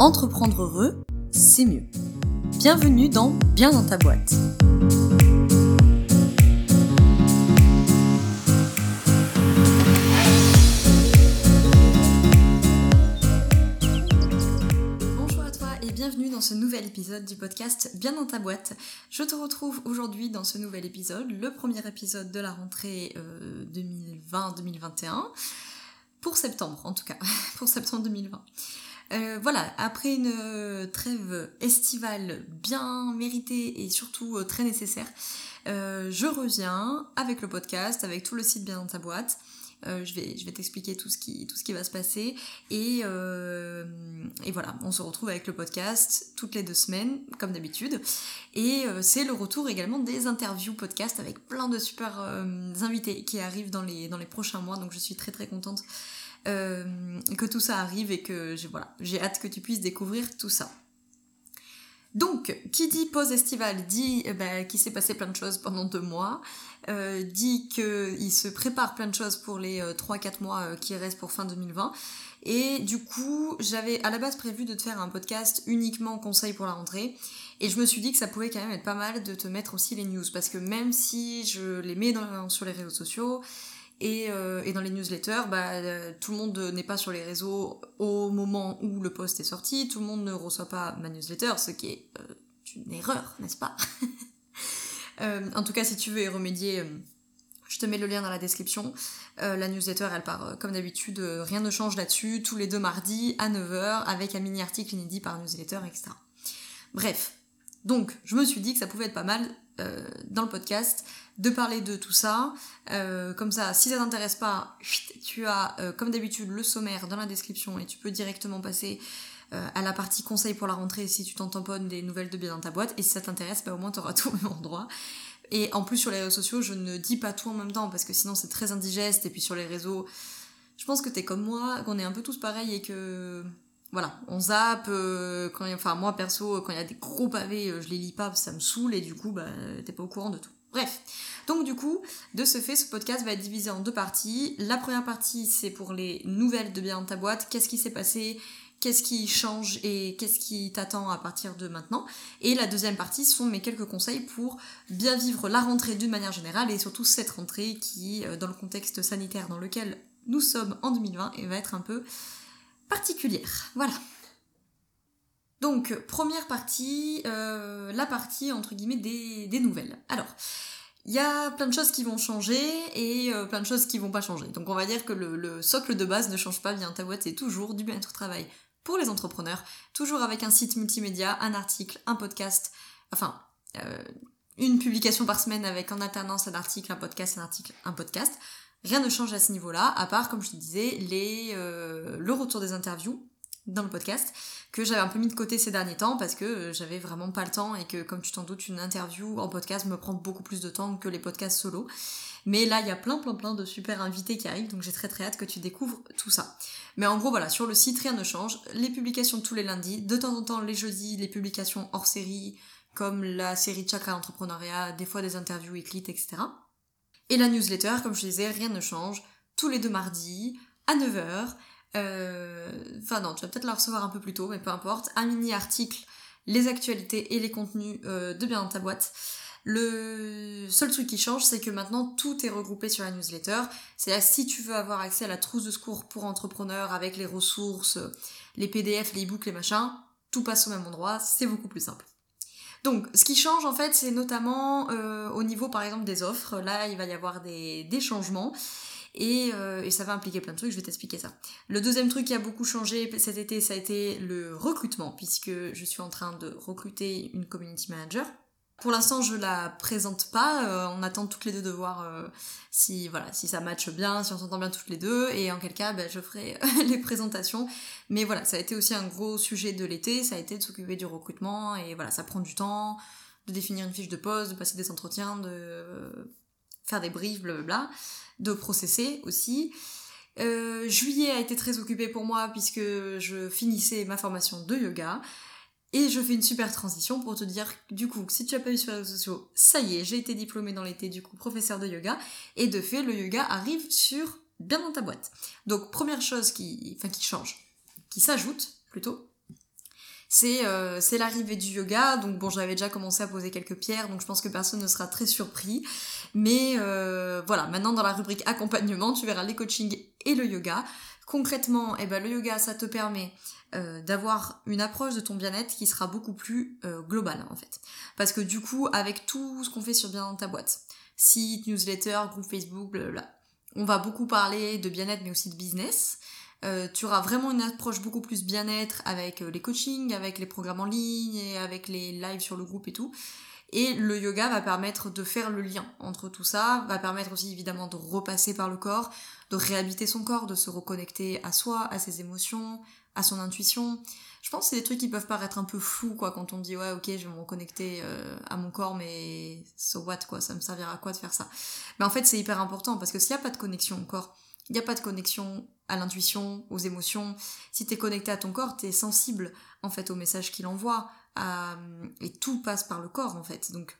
Entreprendre heureux, c'est mieux. Bienvenue dans Bien dans ta boîte. Bonjour à toi et bienvenue dans ce nouvel épisode du podcast Bien dans ta boîte. Je te retrouve aujourd'hui dans ce nouvel épisode, le premier épisode de la rentrée 2020-2021, pour septembre en tout cas, pour septembre 2020. Euh, voilà, après une euh, trêve estivale bien méritée et surtout euh, très nécessaire, je reviens avec le podcast, avec tout le site bien dans ta boîte. je vais, je vais t'expliquer tout, ce qui, tout ce qui va se passer. Et, et voilà, on se retrouve avec le podcast toutes les deux semaines, comme d'habitude. Et c'est le retour également des interviews podcast avec plein de super invités qui arrivent dans les, dans les prochains mois. Donc je suis très très contente euh, que tout ça arrive et que j'ai hâte que tu puisses découvrir tout ça. Donc, qui dit pause estivale dit eh ben, qu'il s'est passé plein de choses pendant deux mois, euh, dit qu'il se prépare plein de choses pour les 3-4 euh, mois qui restent pour fin 2020. Et du coup, j'avais à la base prévu de te faire un podcast uniquement conseil pour la rentrée. Et je me suis dit que ça pouvait quand même être pas mal de te mettre aussi les news. Parce que même si je les mets sur les réseaux sociaux, euh, et, dans les newsletters, bah, euh, tout le monde n'est pas sur les réseaux au moment où le post est sorti, tout le monde ne reçoit pas ma newsletter, ce qui est euh, une erreur, n'est-ce pas? En tout cas, si tu veux y remédier, je te mets le lien dans la description. la newsletter, elle part comme d'habitude, rien ne change là-dessus, tous les deux mardis à 9h, avec un mini-article inédit par newsletter, etc. Bref, donc je me suis dit que ça pouvait être pas mal dans le podcast de parler de tout ça. Euh, comme ça, si ça t'intéresse pas, tu as euh, comme d'habitude le sommaire dans la description et tu peux directement passer euh, à la partie conseil pour la rentrée si tu t'en tamponnes des nouvelles de bien dans ta boîte. Et si ça t'intéresse, bah, au moins tu auras tout au même endroit. Et en plus sur les réseaux sociaux, je ne dis pas tout en même temps parce que sinon c'est très indigeste. Et puis sur les réseaux, je pense que t'es comme moi, qu'on est un peu tous pareils et que voilà, on zappe. quand enfin moi perso, quand il y a des gros pavés, je les lis pas, ça me saoule et du coup bah t'es pas au courant de tout. Bref, donc du coup, de ce fait, ce podcast va être divisé en deux parties. La première partie, c'est pour les nouvelles de bien dans ta boîte, qu'est-ce qui s'est passé, qu'est-ce qui change? Et qu'est-ce qui t'attend à partir de maintenant? Et la deuxième partie sont mes quelques conseils pour bien vivre la rentrée d'une manière générale et surtout cette rentrée qui, euh, dans le contexte sanitaire dans lequel nous sommes en 2020, va être un peu particulière. Voilà. Donc, première partie, euh, la partie entre guillemets des, nouvelles. Alors, il y a plein de choses qui vont changer et euh, plein de choses qui vont pas changer. Donc, on va dire que le, socle de base ne change pas bien ta boîte, c'est toujours du bien-être au travail pour les entrepreneurs, toujours avec un site multimédia, un article, un podcast, enfin, euh, une publication par semaine avec en alternance un article, un podcast, un article, un podcast. Rien ne change à ce niveau-là, à part, comme je te disais, les, le retour des interviews dans le podcast que j'avais un peu mis de côté ces derniers temps parce que euh, j'avais vraiment pas le temps et que comme tu t'en doutes une interview en podcast me prend beaucoup plus de temps que les podcasts solo. Mais là il y a plein plein plein de super invités qui arrivent donc j'ai très très hâte que tu découvres tout ça. Mais en gros voilà, sur le site rien ne change, les publications tous les lundis, de temps en temps les jeudis les publications hors série comme la série Chakra Entrepreneuriat, des fois des interviews écrites etc. Et la newsletter comme je disais rien ne change, tous les deux mardis à 9h euh, enfin non, tu vas peut-être la recevoir un peu plus tôt, mais peu importe. Un mini article, les actualités et les contenus euh, de bien dans ta boîte. Le seul truc qui change, c'est que maintenant tout est regroupé sur la newsletter. C'est-à-dire si tu veux avoir accès à la trousse de secours pour entrepreneurs avec les ressources, les PDF, les e-books, les machins, tout passe au même endroit, c'est beaucoup plus simple. Donc, ce qui change en fait, c'est notamment euh, au niveau par exemple des offres. Là, il va y avoir des, des changements. Euh, et, ça va impliquer plein de trucs, je vais t'expliquer ça. Le deuxième truc qui a beaucoup changé cet été, ça a été le recrutement, puisque je suis en train de recruter une community manager. Pour l'instant, je la présente pas. Euh, on attend toutes les deux de voir euh, si voilà si ça matche bien, si on s'entend bien toutes les deux, et en quel cas, ben, je ferai les présentations. Mais voilà, ça a été aussi un gros sujet de l'été. Ça a été de s'occuper du recrutement, et voilà, ça prend du temps de définir une fiche de poste, de passer des entretiens, de faire des briefs, blablabla de processer aussi. Euh, juillet a été très occupé pour moi puisque je finissais ma formation de yoga. Et je fais une super transition pour te dire, du coup, si tu as pas vu sur les réseaux sociaux, ça y est, j'ai été diplômée dans l'été, du coup, professeur de yoga. Et de fait, le yoga arrive sur bien dans ta boîte. Donc, première chose qui, enfin, qui change, qui s'ajoute plutôt, c'est euh, l'arrivée du yoga. Donc bon, j'avais déjà commencé à poser quelques pierres, donc je pense que personne ne sera très surpris. Mais euh, voilà, maintenant dans la rubrique accompagnement, tu verras les coachings et le yoga. Concrètement, eh ben, le yoga, ça te permet euh, d'avoir une approche de ton bien-être qui sera beaucoup plus globale en fait. Parce que du coup, avec tout ce qu'on fait sur Bien dans ta boîte, site, newsletter, groupe Facebook, blablabla, on va beaucoup parler de bien-être mais aussi de business. Euh, tu auras vraiment une approche beaucoup plus bien-être avec euh, les coachings, avec les programmes en ligne et avec les lives sur le groupe et tout. Et le yoga va permettre de faire le lien entre tout ça, va permettre aussi évidemment de repasser par le corps, de réhabiter son corps, de se reconnecter à soi, à ses émotions, à son intuition. Je pense que c'est des trucs qui peuvent paraître un peu flous quoi quand on dit ouais ok je vais me reconnecter euh, à mon corps mais so what quoi ça me servira à quoi de faire ça? Mais en fait c'est hyper important parce que s'il n'y a pas de connexion au corps, il n'y a pas de connexion à l'intuition, aux émotions. Si tu es connecté à ton corps, tu es sensible en fait au message qu'il envoie. Et tout passe par le corps en fait. Donc,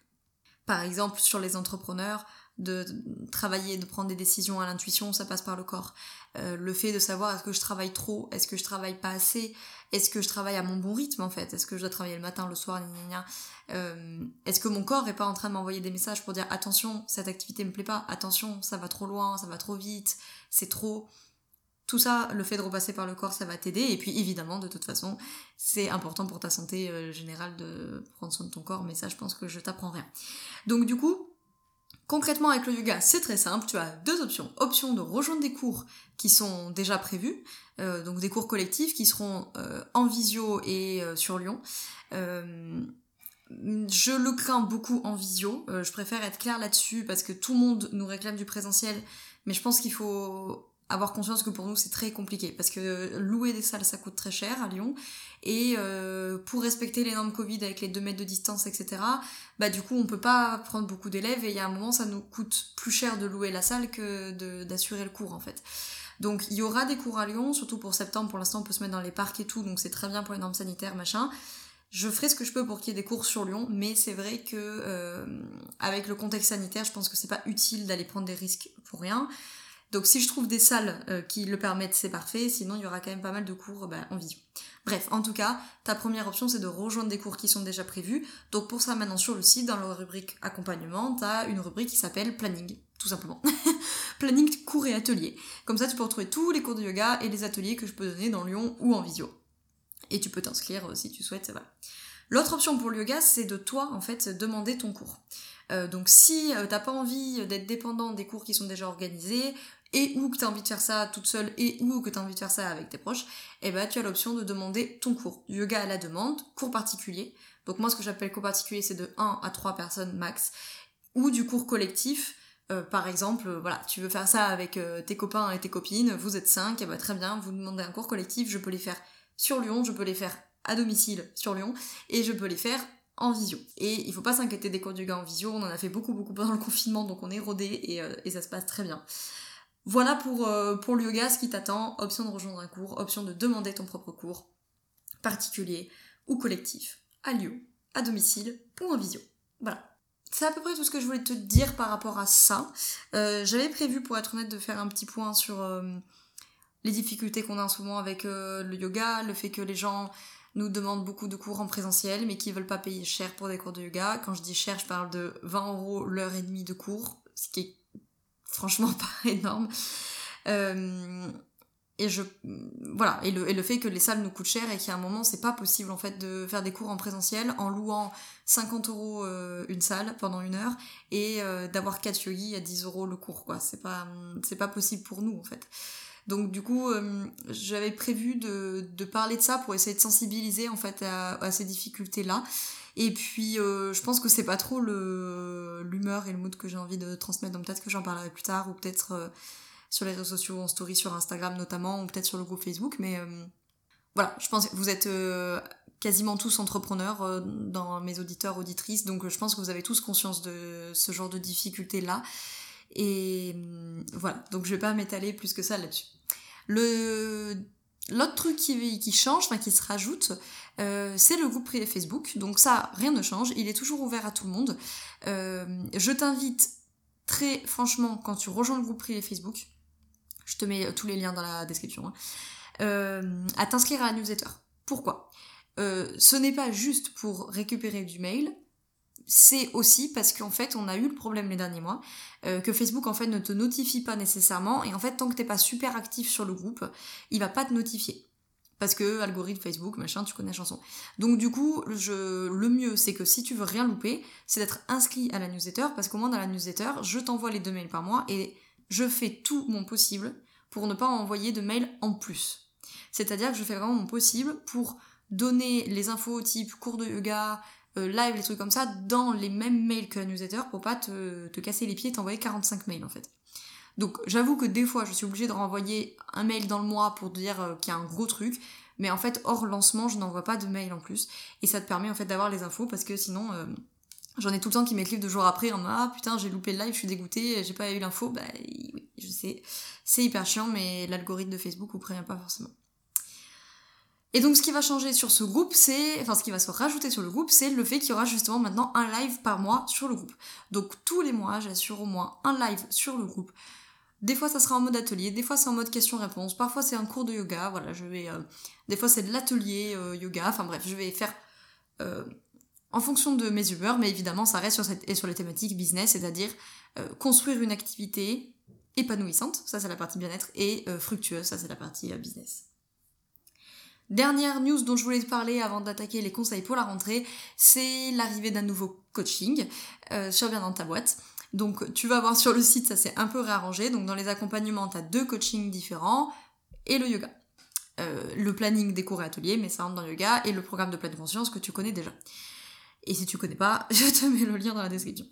par exemple, sur les entrepreneurs, de travailler, de prendre des décisions à l'intuition, ça passe par le corps. Euh, le fait de savoir est-ce que je travaille trop, est-ce que je travaille pas assez, est-ce que je travaille à mon bon rythme en fait, est-ce que je dois travailler le matin, le soir, euh, est-ce que mon corps est pas en train de m'envoyer des messages pour dire attention, cette activité me plaît pas, attention, ça va trop loin, ça va trop vite, c'est trop. Tout ça, le fait de repasser par le corps, ça va t'aider. Et puis évidemment, de toute façon, c'est important pour ta santé euh, générale de prendre soin de ton corps, mais ça, je pense que je t'apprends rien. Donc du coup, Concrètement avec le yoga, c'est très simple, tu as deux options. Option de rejoindre des cours qui sont déjà prévus, euh, donc des cours collectifs qui seront euh, en visio et sur Lyon. je le crains beaucoup en visio, je préfère être claire là-dessus parce que tout le monde nous réclame du présentiel, mais je pense qu'il faut avoir conscience que pour nous c'est très compliqué. Parce que louer des salles ça coûte très cher à Lyon. Et euh, pour respecter les normes Covid avec les 2 mètres de distance etc bah du coup on peut pas prendre beaucoup d'élèves. Et il y a un moment ça nous coûte plus cher de louer la salle que d'assurer le cours en fait. Donc il y aura des cours à Lyon surtout pour septembre. Pour l'instant on peut se mettre dans les parcs et tout donc c'est très bien pour les normes sanitaires machin. Je ferai ce que je peux pour qu'il y ait des cours sur Lyon, mais c'est vrai que euh, avec le contexte sanitaire, je pense que c'est pas utile d'aller prendre des risques pour rien. Donc si je trouve des salles euh, qui le permettent, c'est parfait. Sinon, il y aura quand même pas mal de cours bah, en visio. Bref, en tout cas, ta première option, c'est de rejoindre des cours qui sont déjà prévus. Donc pour ça, maintenant sur le site, dans la rubrique accompagnement, tu as une rubrique qui s'appelle planning, tout simplement. planning cours et ateliers. Comme ça, tu peux retrouver tous les cours de yoga et les ateliers que je peux donner dans Lyon ou en visio. Et tu peux t'inscrire euh, si tu souhaites, voilà. L'autre option pour le yoga, c'est de toi, en fait, demander ton cours. Euh, donc si t'as pas envie d'être dépendant des cours qui sont déjà organisés, et ou que tu as envie de faire ça toute seule et ou que tu as envie de faire ça avec tes proches, eh ben tu as l'option de demander ton cours. Yoga à la demande, cours particulier. Donc moi ce que j'appelle cours particulier c'est de 1 à 3 personnes max ou du cours collectif. Euh, par exemple, euh, voilà, tu veux faire ça avec euh, tes copains et tes copines, vous êtes 5, et bah très bien, vous demandez un cours collectif, je peux les faire sur Lyon, je peux les faire à domicile sur Lyon, et je peux les faire en visio. Et il faut pas s'inquiéter des cours de yoga en visio, on en a fait beaucoup beaucoup pendant le confinement, donc on est rodé et ça se passe très bien. Voilà pour, euh, pour le yoga ce qui t'attend, option de rejoindre un cours, option de demander ton propre cours, particulier ou collectif, à Lyon, à domicile ou en visio. Voilà. C'est à peu près tout ce que je voulais te dire par rapport à ça. Euh, j'avais prévu, pour être honnête, de faire un petit point sur euh, les difficultés qu'on a en ce moment avec le yoga, le fait que les gens nous demandent beaucoup de cours en présentiel, mais qui veulent pas payer cher pour des cours de yoga. Quand je dis cher, je parle de 20 euros l'heure et demie de cours, ce qui est franchement pas énorme. Euh, et je voilà. Et le, et le fait que les salles nous coûtent cher et a un moment c'est pas possible en fait de faire des cours en présentiel en louant 50 euros euh, une salle pendant une heure et euh, d'avoir 4 yogis à 10 euros le cours quoi. C'est pas c'est pas possible pour nous en fait. Donc du coup j'avais prévu de, de parler de ça pour essayer de sensibiliser en fait à, à ces difficultés là et puis, euh, je pense que c'est pas trop l'humeur et le mood que j'ai envie de transmettre. Donc peut-être que j'en parlerai plus tard, ou peut-être euh, sur les réseaux sociaux, en story sur Instagram notamment, ou peut-être sur le groupe Facebook. Mais euh, voilà, je pense que vous êtes quasiment tous entrepreneurs dans mes auditeurs, auditrices. Donc je pense que vous avez tous conscience de ce genre de difficultés-là. Et voilà, donc je vais pas m'étaler plus que ça là-dessus. Le L'autre truc qui, change, enfin qui se rajoute, euh, c'est le groupe Facebook. Donc ça, rien ne change, il est toujours ouvert à tout le monde. Euh, je t'invite très franchement, quand tu rejoins le groupe privé Facebook, je te mets tous les liens dans la description, hein, euh, à t'inscrire à la newsletter. Pourquoi? Ce n'est pas juste pour récupérer du mail, c'est aussi parce qu'en fait on a eu le problème les derniers mois que Facebook en fait ne te notifie pas nécessairement et en fait tant que t'es pas super actif sur le groupe il va pas te notifier parce que algorithme Facebook, machin, tu connais la chanson. Donc du coup, je, le mieux, c'est que si tu veux rien louper, c'est d'être inscrit à la newsletter, parce qu'au moins dans la newsletter, je t'envoie les deux mails par mois et je fais tout mon possible pour ne pas envoyer de mails en plus. C'est-à-dire que je fais vraiment mon possible pour donner les infos type cours de yoga, euh, live, les trucs comme ça, dans les mêmes mails que la newsletter pour pas te, te casser les pieds et t'envoyer 45 mails en fait. Donc j'avoue que des fois je suis obligée de renvoyer un mail dans le mois pour dire euh, qu'il y a un gros truc, mais en fait hors lancement je n'envoie pas de mail en plus et ça te permet en fait d'avoir les infos parce que sinon euh, j'en ai tout le temps qui m'écrivent deux jours après en ah putain j'ai loupé le live, je suis dégoûtée, j'ai pas eu l'info, bah oui je sais, c'est hyper chiant mais l'algorithme de Facebook vous prévient pas forcément. Et donc ce qui va changer sur ce groupe, c'est, enfin ce qui va se rajouter sur le groupe, c'est le fait qu'il y aura justement maintenant un live par mois sur le groupe. Donc tous les mois, j'assure au moins un live sur le groupe des fois, ça sera en mode atelier, des fois, c'est en mode question-réponse, parfois, c'est un cours de yoga, voilà, je vais... Euh, des fois, c'est de l'atelier euh, yoga, enfin bref, je vais faire euh, en fonction de mes humeurs, mais évidemment, ça reste sur, sur les thématiques business, c'est-à-dire construire une activité épanouissante, ça c'est la partie bien-être, et fructueuse, ça c'est la partie business. Dernière news dont je voulais te parler avant d'attaquer les conseils pour la rentrée, c'est l'arrivée d'un nouveau coaching sur Bien dans ta boîte. Donc tu vas voir sur le site, ça s'est un peu réarrangé. Donc dans les accompagnements, tu as deux coachings différents et le yoga. Euh, le planning des cours et ateliers, mais ça rentre dans le yoga, et le programme de pleine conscience que tu connais déjà. Et si tu connais pas, je te mets le lien dans la description.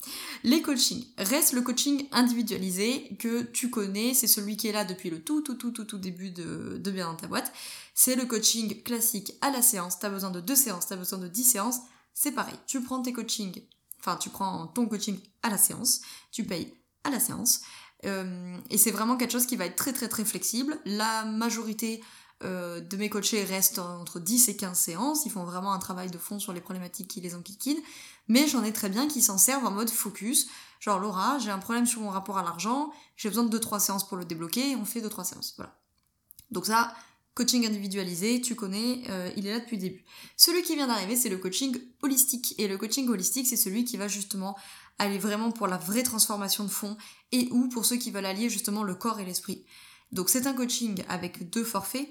Les coachings. Reste le coaching individualisé que tu connais, c'est celui qui est là depuis le tout tout tout tout tout début de, de bien dans ta boîte. C'est le coaching classique à la séance, t'as besoin de deux séances, t'as besoin de dix séances, c'est pareil. Tu prends tes coachings Enfin, tu prends ton coaching à la séance, tu payes à la séance. Euh, et c'est vraiment quelque chose qui va être très très très flexible. La majorité euh, de mes coachés restent entre 10 et 15 séances. Ils font vraiment un travail de fond sur les problématiques qui les enquiquinent. Mais j'en ai très bien qui s'en servent en mode focus. Genre Laura, j'ai un problème sur mon rapport à l'argent, j'ai besoin de 2-3 séances pour le débloquer, on fait 2-3 séances. Voilà. Donc ça, Coaching individualisé, tu connais, euh, il est là depuis le début. Celui qui vient d'arriver, c'est le coaching holistique. Et le coaching holistique, c'est celui qui va justement aller vraiment pour la vraie transformation de fond et ou pour ceux qui veulent allier justement le corps et l'esprit. Donc c'est un coaching avec deux forfaits.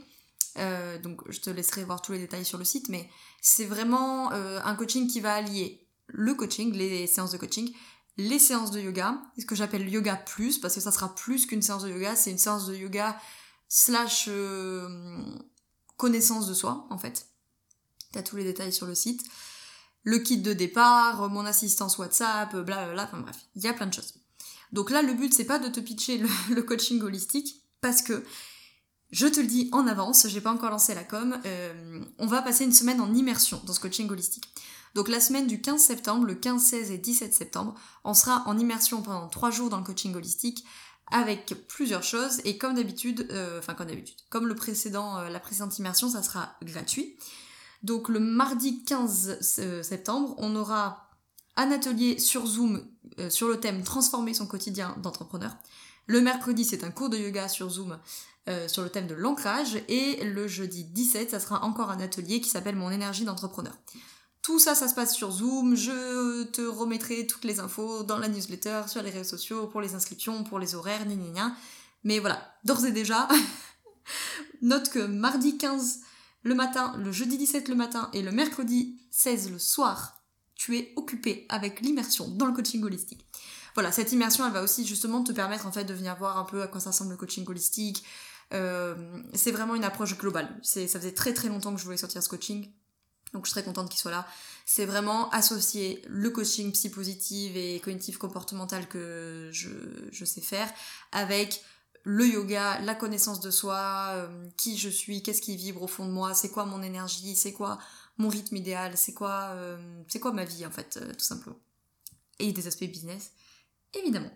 Euh, donc je te laisserai voir tous les détails sur le site, mais c'est vraiment euh, un coaching qui va allier le coaching, les séances de coaching, les séances de yoga, ce que j'appelle yoga plus, parce que ça sera plus qu'une séance de yoga, c'est une séance de yoga slash euh, connaissance de soi, en fait. T'as tous les détails sur le site. Le kit de départ, mon assistance WhatsApp, blablabla, enfin bref, il y a plein de choses. Donc là, le but, c'est pas de te pitcher le, coaching holistique, parce que, je te le dis en avance, j'ai pas encore lancé la com, euh, on va passer une semaine en immersion dans ce coaching holistique. Donc la semaine du 15 septembre, le 15, 16 et 17 septembre, on sera en immersion pendant 3 jours dans le coaching holistique avec plusieurs choses et comme d'habitude, euh, enfin comme d'habitude, comme le précédent, euh, la précédente immersion, ça sera gratuit. Donc le mardi 15 euh, septembre, on aura un atelier sur Zoom sur le thème Transformer son quotidien d'entrepreneur. Le mercredi, c'est un cours de yoga sur Zoom sur le thème de l'ancrage. Et le jeudi 17, ça sera encore un atelier qui s'appelle Mon énergie d'entrepreneur. Tout ça, ça se passe sur Zoom. Je te remettrai toutes les infos dans la newsletter, sur les réseaux sociaux, pour les inscriptions, pour les horaires, ni. Mais voilà, d'ores et déjà, note que mardi 15 le matin, le jeudi 17 le matin et le mercredi 16 le soir, tu es occupé avec l'immersion dans le coaching holistique. Voilà, cette immersion, elle va aussi justement te permettre en fait de venir voir un peu à quoi ça ressemble le coaching holistique. Euh, c'est vraiment une approche globale. ça faisait très très longtemps que je voulais sortir ce coaching. Donc je suis très contente qu'il soit là. C'est vraiment associer le coaching psy-positive et cognitive comportemental que je, sais faire avec le yoga, la connaissance de soi, euh, qui je suis, qu'est-ce qui vibre au fond de moi, c'est quoi mon énergie, c'est quoi mon rythme idéal, c'est quoi, euh, c'est quoi ma vie en fait, tout simplement. Et des aspects business, évidemment.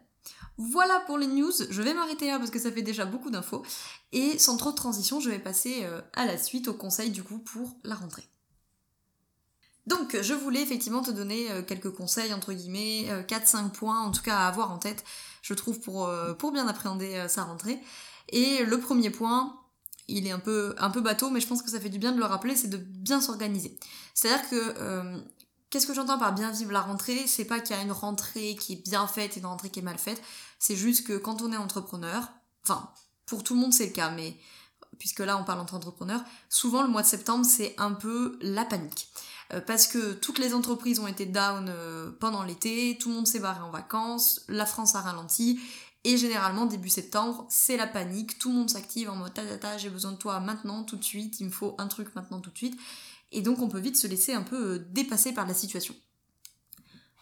Voilà pour les news, je vais m'arrêter là parce que ça fait déjà beaucoup d'infos. Et sans trop de transition, je vais passer à la suite, au conseil du coup pour la rentrée. Donc je voulais effectivement te donner euh, quelques conseils, entre guillemets, 4-5 euh, points en tout cas à avoir en tête, je trouve, pour, euh, bien appréhender sa rentrée. Et le premier point, il est un peu, un peu bateau, mais je pense que ça fait du bien de le rappeler, c'est de bien s'organiser. C'est-à-dire que euh, qu'est-ce que j'entends par bien vivre la rentrée? C'est pas qu'il y a une rentrée qui est bien faite et une rentrée qui est mal faite. C'est juste que quand on est entrepreneur, enfin, pour tout le monde c'est le cas, mais puisque là on parle entre entrepreneurs, souvent le mois de septembre c'est un peu la panique. Euh, parce que toutes les entreprises ont été down euh, pendant l'été, tout le monde s'est barré en vacances, la France a ralenti, et généralement début septembre c'est la panique, tout le monde s'active en mode ta ta ta j'ai besoin de toi maintenant, tout de suite, il me faut un truc maintenant tout de suite, et donc on peut vite se laisser un peu euh, dépasser par la situation.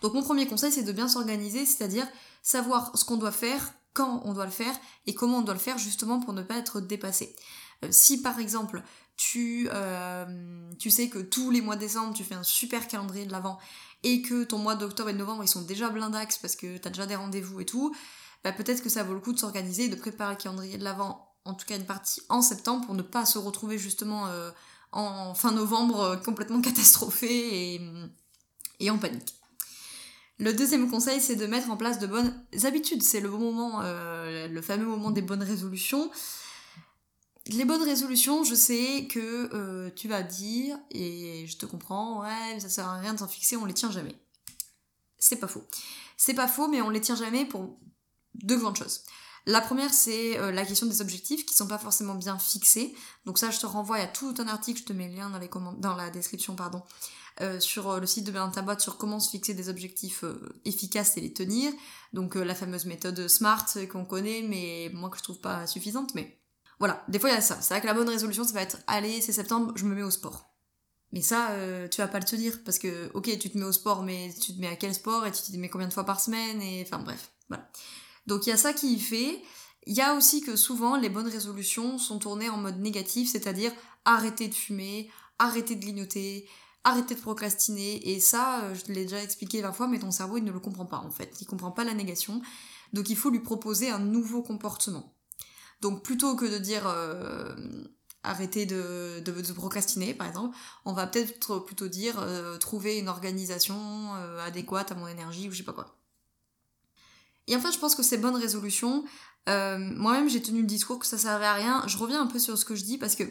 Donc mon premier conseil c'est de bien s'organiser, c'est-à-dire savoir ce qu'on doit faire, quand on doit le faire et comment on doit le faire justement pour ne pas être dépassé. si par exemple tu, euh, tu sais que tous les mois de décembre, tu fais un super calendrier de l'avant et que ton mois d'octobre et de novembre, ils sont déjà blindax parce que t'as déjà des rendez-vous et tout, bah peut-être que ça vaut le coup de s'organiser et de préparer le calendrier de l'avant, en tout cas une partie en septembre, pour ne pas se retrouver justement euh, en fin novembre euh, complètement catastrophé et, en panique. Le deuxième conseil, c'est de mettre en place de bonnes habitudes. C'est le bon moment, le fameux moment des bonnes résolutions les bonnes résolutions, je sais que euh, tu vas dire, et je te comprends, ouais, ça sert à rien de s'en fixer, on les tient jamais. C'est pas faux. C'est pas faux, mais on les tient jamais pour deux grandes choses. La première, c'est euh, la question des objectifs qui sont pas forcément bien fixés. Donc ça, je te renvoie à tout un article, je te mets le lien dans, les dans la description, pardon, euh, sur le site de Bien ta boîte sur comment se fixer des objectifs efficaces et les tenir. Donc la fameuse méthode SMART qu'on connaît, mais moi que je trouve pas suffisante, mais voilà, des fois il y a ça. C'est vrai que la bonne résolution, ça va être allez, c'est septembre, je me mets au sport. Mais ça, euh, tu vas pas le te dire parce que, ok, tu te mets au sport, mais tu te mets à quel sport et tu te mets combien de fois par semaine et enfin bref, voilà. Donc il y a ça qui y fait. Il y a aussi que souvent les bonnes résolutions sont tournées en mode négatif, c'est-à-dire arrêter de fumer, arrêter de grignoter, arrêter de procrastiner. Et ça, euh, je l'ai déjà expliqué 20 fois, mais ton cerveau il ne le comprend pas en fait. Il comprend pas la négation. Donc il faut lui proposer un nouveau comportement. Donc plutôt que de dire euh, arrêter de, procrastiner, par exemple, on va peut-être plutôt dire euh, trouver une organisation adéquate à mon énergie ou je sais pas quoi. Et enfin, je pense que ces bonnes résolutions, moi-même j'ai tenu le discours que ça servait à rien. Je reviens un peu sur ce que je dis parce que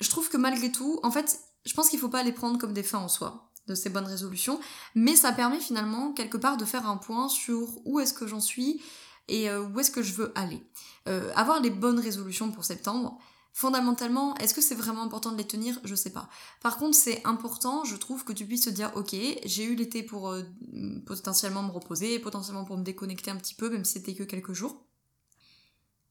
je trouve que malgré tout, en fait, je pense qu'il faut pas les prendre comme des fins en soi de ces bonnes résolutions, mais ça permet finalement quelque part de faire un point sur où est-ce que j'en suis et euh, où est-ce que je veux aller. Euh, avoir les bonnes résolutions pour septembre, fondamentalement, est-ce que c'est vraiment important de les tenir? Je sais pas. Par contre, c'est important, je trouve, que tu puisses te dire, ok, j'ai eu l'été pour euh, potentiellement me reposer, potentiellement pour me déconnecter un petit peu, même si c'était que quelques jours.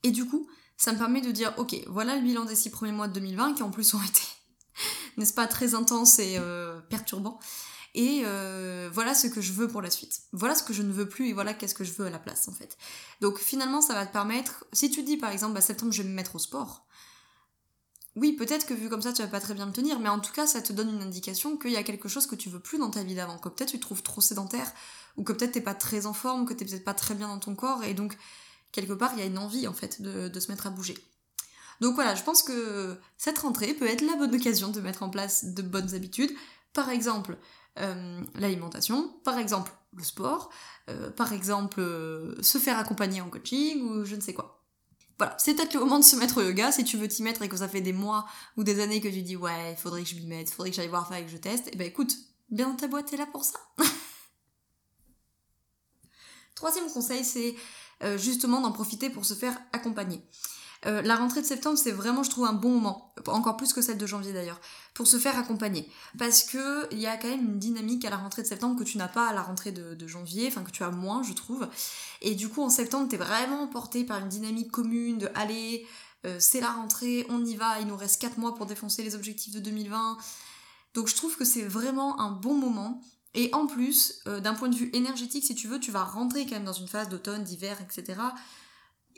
Et du coup, ça me permet de dire, ok, voilà le bilan des six premiers mois de 2020, qui en plus ont été, n'est-ce pas, très intenses et perturbants. Et euh, voilà ce que je veux pour la suite. Voilà ce que je ne veux plus et voilà qu'est-ce que je veux à la place en fait. Donc finalement ça va te permettre, si tu dis par exemple bah, septembre je vais me mettre au sport, oui peut-être que vu comme ça tu vas pas très bien le tenir, mais en tout cas ça te donne une indication qu'il y a quelque chose que tu veux plus dans ta vie d'avant, que peut-être tu te trouves trop sédentaire, ou que peut-être t'es pas très en forme, que t'es peut-être pas très bien dans ton corps, et donc quelque part il y a une envie en fait de, se mettre à bouger. Donc voilà, je pense que cette rentrée peut être la bonne occasion de mettre en place de bonnes habitudes. Par exemple, euh, l'alimentation, par exemple le sport, euh, par exemple euh, se faire accompagner en coaching ou je ne sais quoi. Voilà, c'est peut-être le moment de se mettre au yoga si tu veux t'y mettre et que ça fait des mois ou des années que tu dis ouais, il faudrait que je m'y mette, il faudrait que j'aille voir ça et que je teste. Et eh ben écoute, bien dans ta boîte, t'es là pour ça. Troisième conseil, c'est justement d'en profiter pour se faire accompagner. Euh, la rentrée de septembre, c'est vraiment, je trouve, un bon moment, encore plus que celle de janvier d'ailleurs, pour se faire accompagner. Parce que il y a quand même une dynamique à la rentrée de septembre que tu n'as pas à la rentrée de, janvier, enfin que tu as moins, je trouve. Et du coup, en septembre, t'es vraiment porté par une dynamique commune de allez, euh, c'est la rentrée, on y va, il nous reste 4 mois pour défoncer les objectifs de 2020. Donc je trouve que c'est vraiment un bon moment. Et en plus, euh, d'un point de vue énergétique, si tu veux, tu vas rentrer quand même dans une phase d'automne, d'hiver, etc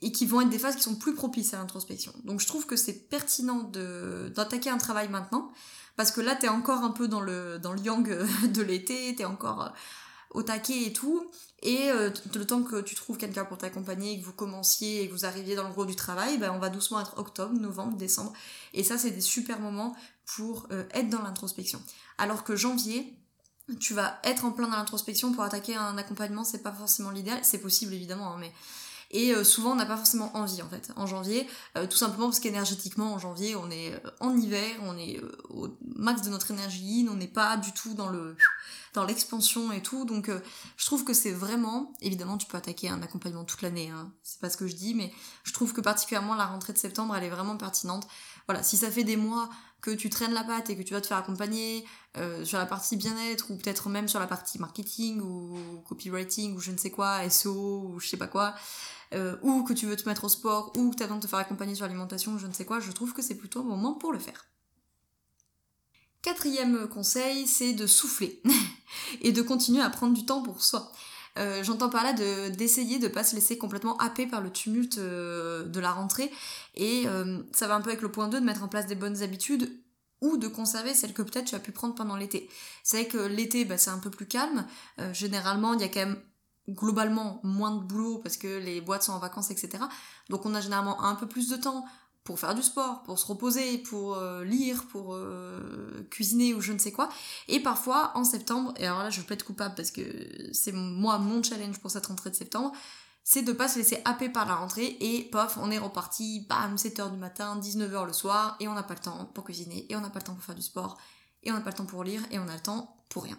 et qui vont être des phases qui sont plus propices à l'introspection. Donc je trouve que c'est pertinent d'attaquer un travail maintenant, parce que là t'es encore un peu dans le, yang de l'été, t'es encore euh, au taquet et tout, et euh, le temps que tu trouves quelqu'un pour t'accompagner, que vous commenciez et que vous arriviez dans le gros du travail, ben on va doucement être octobre, novembre, décembre, et ça c'est des super moments pour euh, être dans l'introspection. Alors que janvier, tu vas être en plein dans l'introspection pour attaquer un accompagnement, c'est pas forcément l'idéal, c'est possible évidemment, hein, mais Et euh, souvent, on n'a pas forcément envie, en fait, en janvier, euh, tout simplement parce qu'énergétiquement, en janvier, on est euh, en hiver, on est au max de notre énergie, on n'est pas du tout dans le dans l'expansion et tout. Donc, je trouve que c'est vraiment, évidemment, tu peux attaquer un accompagnement toute l'année, hein, c'est pas ce que je dis, mais je trouve que particulièrement la rentrée de septembre, elle est vraiment pertinente. Voilà, si ça fait des mois que tu traînes la patte et que tu vas te faire accompagner sur la partie bien-être ou peut-être même sur la partie marketing ou copywriting ou je ne sais quoi, SEO ou je sais pas quoi, euh, ou que tu veux te mettre au sport, ou que tu as besoin de te faire accompagner sur l'alimentation, je ne sais quoi, je trouve que c'est plutôt un moment pour le faire. Quatrième conseil, c'est de souffler et de continuer à prendre du temps pour soi. Euh, j'entends par là d'essayer de, ne pas se laisser complètement happer par le tumulte euh, de la rentrée et ça va un peu avec le point 2 de mettre en place des bonnes habitudes ou de conserver celles que peut-être tu as pu prendre pendant l'été. C'est vrai que l'été, bah, c'est un peu plus calme. généralement, il y a quand même globalement moins de boulot parce que les boîtes sont en vacances, etc. Donc on a généralement un peu plus de temps pour faire du sport, pour se reposer, pour euh, lire, pour euh, cuisiner ou je ne sais quoi. Et parfois en septembre, et alors là je peux être coupable parce que c'est moi mon challenge pour cette rentrée de septembre, c'est de pas se laisser happer par la rentrée et pof, on est reparti, bam, 7h du matin, 19h le soir, et on n'a pas le temps pour cuisiner, et on n'a pas le temps pour faire du sport, et on n'a pas le temps pour lire, et on a le temps pour rien.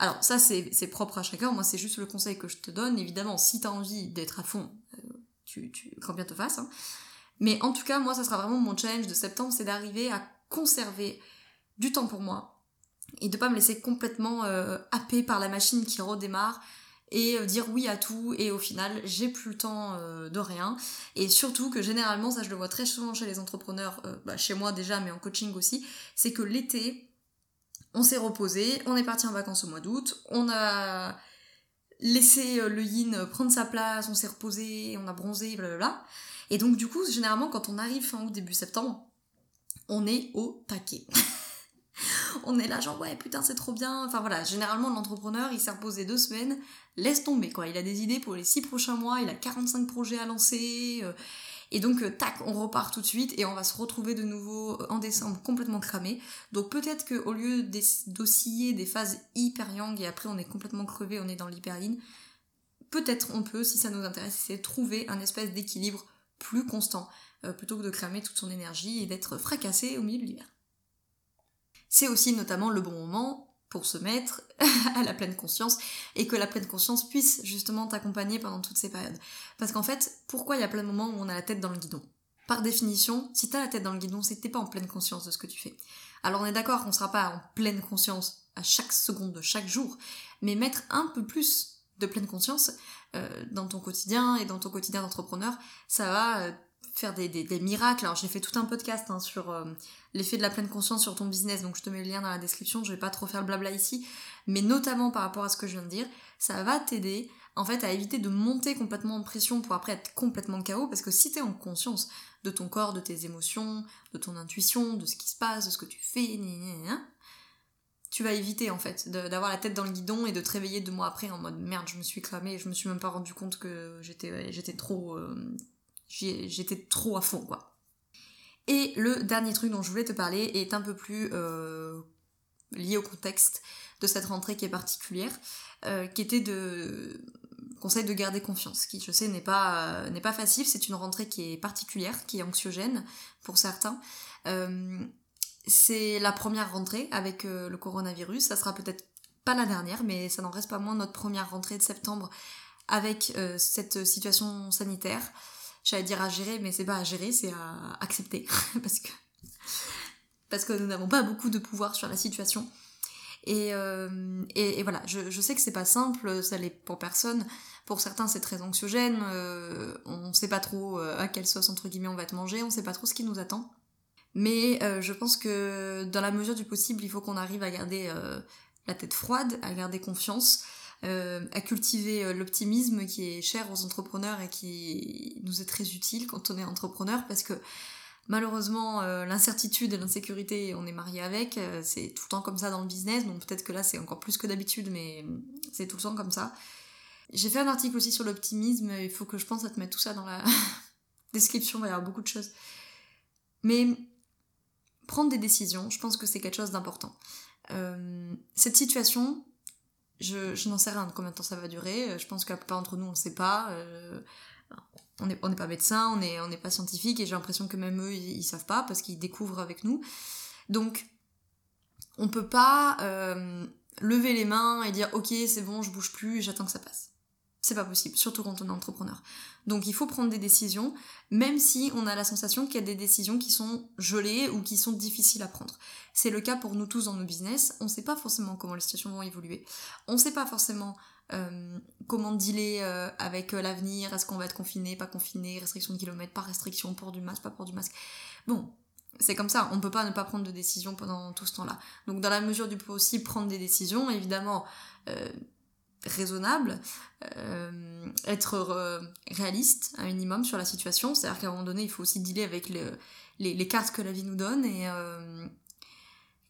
Alors ça c'est propre à chacun, moi c'est juste le conseil que je te donne. Évidemment, si tu as envie d'être à fond, euh, tu, tu grand bien te fasse. Hein. Mais en tout cas, moi ça sera vraiment mon challenge de septembre, c'est d'arriver à conserver du temps pour moi et de pas me laisser complètement euh, happer par la machine qui redémarre et euh, dire oui à tout et au final j'ai plus le temps de rien et surtout que généralement ça je le vois très souvent chez les entrepreneurs bah, chez moi déjà mais en coaching aussi c'est que l'été on s'est reposé, on est parti en vacances au mois d'août, on a laissé euh, le yin prendre sa place, on s'est reposé, on a bronzé, blablabla. Et donc du coup, généralement, quand on arrive fin août, début septembre, on est au taquet. on est là genre ouais putain c'est trop bien. Enfin voilà, généralement l'entrepreneur il s'est reposé deux semaines, laisse tomber quoi. Il a des idées pour les six prochains mois, il a 45 projets à lancer. Euh, et donc, euh, tac, on repart tout de suite et on va se retrouver de nouveau euh, en décembre complètement cramé. Donc peut-être qu'au lieu d'osciller des phases hyper yang et après on est complètement crevé, on est dans l'hyperline, peut-être on peut, si ça nous intéresse, essayer trouver un espèce d'équilibre plus constant, euh, plutôt que de cramer toute son énergie et d'être fracassé au milieu de l'hiver. C'est aussi notamment le bon moment pour se mettre à la pleine conscience et que la pleine conscience puisse justement t'accompagner pendant toutes ces périodes. Parce qu'en fait, pourquoi il y a plein de moments où on a la tête dans le guidon? Par définition, si t'as la tête dans le guidon, c'est que t'es pas en pleine conscience de ce que tu fais. Alors on est d'accord qu'on sera pas en pleine conscience à chaque seconde de chaque jour, mais mettre un peu plus de pleine conscience euh, dans ton quotidien et dans ton quotidien d'entrepreneur, ça va euh, faire des, miracles. Alors j'ai fait tout un podcast hein, sur euh, l'effet de la pleine conscience sur ton business, donc je te mets le lien dans la description, je vais pas trop faire le blabla ici, mais notamment par rapport à ce que je viens de dire, ça va t'aider en fait à éviter de monter complètement en pression pour après être complètement KO, parce que si tu es en conscience de ton corps, de tes émotions, de ton intuition, de ce qui se passe, de ce que tu fais, tu vas éviter en fait d'avoir la tête dans le guidon et de te réveiller deux mois après en mode merde je me suis clamé. Je me suis même pas rendu compte que j'étais j'étais trop euh, j'étais trop à fond, quoi. Et le dernier truc dont je voulais te parler est un peu plus euh, lié au contexte de cette rentrée qui est particulière, euh, qui était de conseil de garder confiance, qui je sais n'est pas n'est pas facile, c'est une rentrée qui est particulière, qui est anxiogène pour certains. Euh, c'est la première rentrée avec le coronavirus, ça sera peut-être pas la dernière, mais ça n'en reste pas moins notre première rentrée de septembre avec cette situation sanitaire j'allais dire à gérer, mais c'est pas à gérer, c'est à accepter. parce que parce que nous n'avons pas beaucoup de pouvoir sur la situation. Et, euh, et, voilà, je, je, sais que c'est pas simple, ça l'est pour personne. Pour certains, c'est très anxiogène. Euh, on sait pas trop euh, à quelle sauce entre guillemets on va être mangé, on sait pas trop ce qui nous attend. Mais je pense que dans la mesure du possible, il faut qu'on arrive à garder la tête froide, à garder confiance, euh, à cultiver euh, l'optimisme qui est cher aux entrepreneurs et qui nous est très utile quand on est entrepreneur parce que malheureusement euh, l'incertitude et l'insécurité on est marié avec c'est tout le temps comme ça dans le business donc peut-être que là c'est encore plus que d'habitude mais c'est tout le temps comme ça. J'ai fait un article aussi sur l'optimisme il faut que je pense à te mettre tout ça dans la description il va y avoir beaucoup de choses. Mais prendre des décisions je pense que c'est quelque chose d'important. Cette situation je, n'en sais rien de combien de temps ça va durer. Je pense que la plupart d'entre nous, on ne sait pas. Euh, on n'est pas médecin, on n'est pas scientifique et j'ai l'impression que même eux ils, savent pas parce qu'ils découvrent avec nous. Donc on peut pas euh, lever les mains et dire ok c'est bon je bouge plus j'attends que ça passe. C'est pas possible, surtout quand on est entrepreneur. Donc il faut prendre des décisions, même si on a la sensation qu'il y a des décisions qui sont gelées ou qui sont difficiles à prendre. C'est le cas pour nous tous dans nos business. On sait pas forcément comment les situations vont évoluer. On sait pas forcément euh, comment dealer euh, avec euh, l'avenir, est-ce qu'on va être confiné, pas confiné, restriction de kilomètres, pas restriction, port du masque, pas port du masque. Bon, c'est comme ça, on peut pas ne pas prendre de décision pendant tout ce temps-là. Donc dans la mesure du possible, prendre des décisions, évidemment, raisonnable, euh, être euh, réaliste un minimum sur la situation. C'est-à-dire qu'à un moment donné, il faut aussi dealer avec le, les, les, cartes que la vie nous donne et, euh,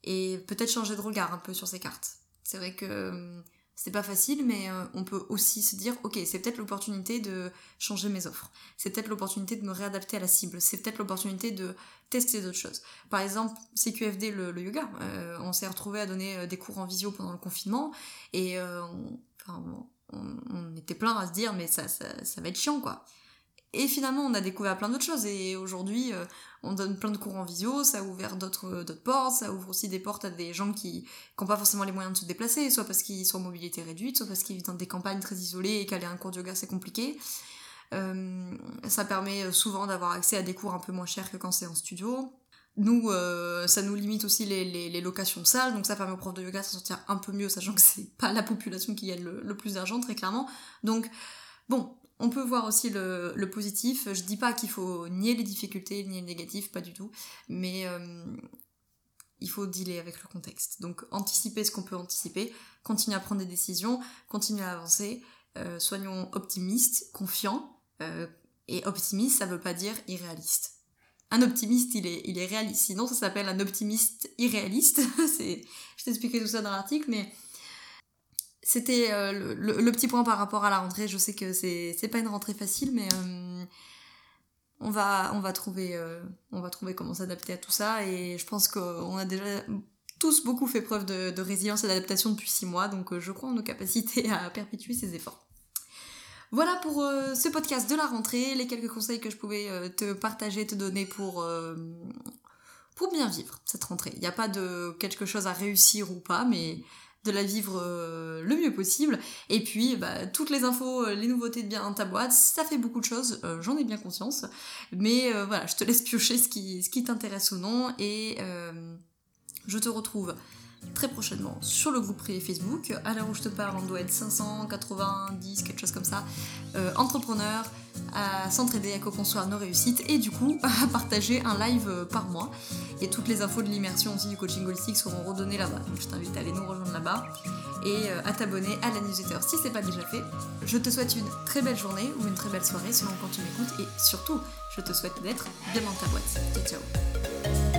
et peut-être changer de regard un peu sur ces cartes. C'est vrai que c'est pas facile, mais euh, on peut aussi se dire, ok, c'est peut-être l'opportunité de changer mes offres. C'est peut-être l'opportunité de me réadapter à la cible. C'est peut-être l'opportunité de tester d'autres choses. Par exemple, CQFD, le, yoga, euh, on s'est retrouvé à donner euh, des cours en visio pendant le confinement et enfin, on, était plein à se dire, mais ça, ça, ça va être chiant, quoi. Et finalement, on a découvert plein d'autres choses. Et aujourd'hui, on donne plein de cours en visio, ça a ouvert d'autres portes, ça ouvre aussi des portes à des gens qui n'ont pas forcément les moyens de se déplacer, soit parce qu'ils sont en mobilité réduite, soit parce qu'ils vivent dans des campagnes très isolées et qu'aller à un cours de yoga c'est compliqué. Euh, ça permet souvent d'avoir accès à des cours un peu moins chers que quand c'est en studio. Nous, euh, ça nous limite aussi les, les, locations salles, donc ça permet aux profs de yoga de s'en sortir un peu mieux, sachant que c'est pas la population qui gagne le, le plus d'argent, très clairement. Donc, bon, on peut voir aussi le, positif. Je dis pas qu'il faut nier les difficultés, nier le négatif, pas du tout. Mais euh, il faut dealer avec le contexte. Donc anticiper ce qu'on peut anticiper, continuer à prendre des décisions, continuer à avancer. Euh, soyons optimistes, confiants. Et optimiste, ça veut pas dire irréaliste. Un optimiste, il est, il est réaliste. Sinon, ça s'appelle un optimiste irréaliste. je t'expliquerai tout ça dans l'article, mais c'était euh, le, petit point par rapport à la rentrée. Je sais que c'est c'est pas une rentrée facile, mais euh, on va on va trouver euh, on va trouver comment s'adapter à tout ça. Et je pense qu'on a déjà tous beaucoup fait preuve de résilience et d'adaptation depuis six mois, donc je crois en nos capacités à perpétuer ces efforts. Voilà pour ce podcast de la rentrée, les quelques conseils que je pouvais te partager, te donner pour pour bien vivre cette rentrée. Il n'y a pas de quelque chose à réussir ou pas, mais de la vivre euh, le mieux possible. Et puis, bah, toutes les infos, euh, les nouveautés de bien dans ta boîte, ça fait beaucoup de choses, euh, j'en ai bien conscience. Mais voilà, je te laisse piocher ce qui t'intéresse ou non. Et je te retrouve très prochainement sur le groupe privé Facebook. À l'heure où je te parle, on doit être 590, quelque chose comme ça. Euh, entrepreneurs, à s'entraider, à co-construire nos réussites et du coup à partager un live euh, par mois. Et toutes les infos de l'immersion aussi du coaching holistique seront redonnées là-bas. Donc je t'invite à aller nous rejoindre là-bas et euh, à t'abonner à la newsletter si c'est pas déjà fait. Je te souhaite une très belle journée ou une très belle soirée selon quand tu m'écoutes et surtout je te souhaite d'être bien dans ta boîte. Ciao ciao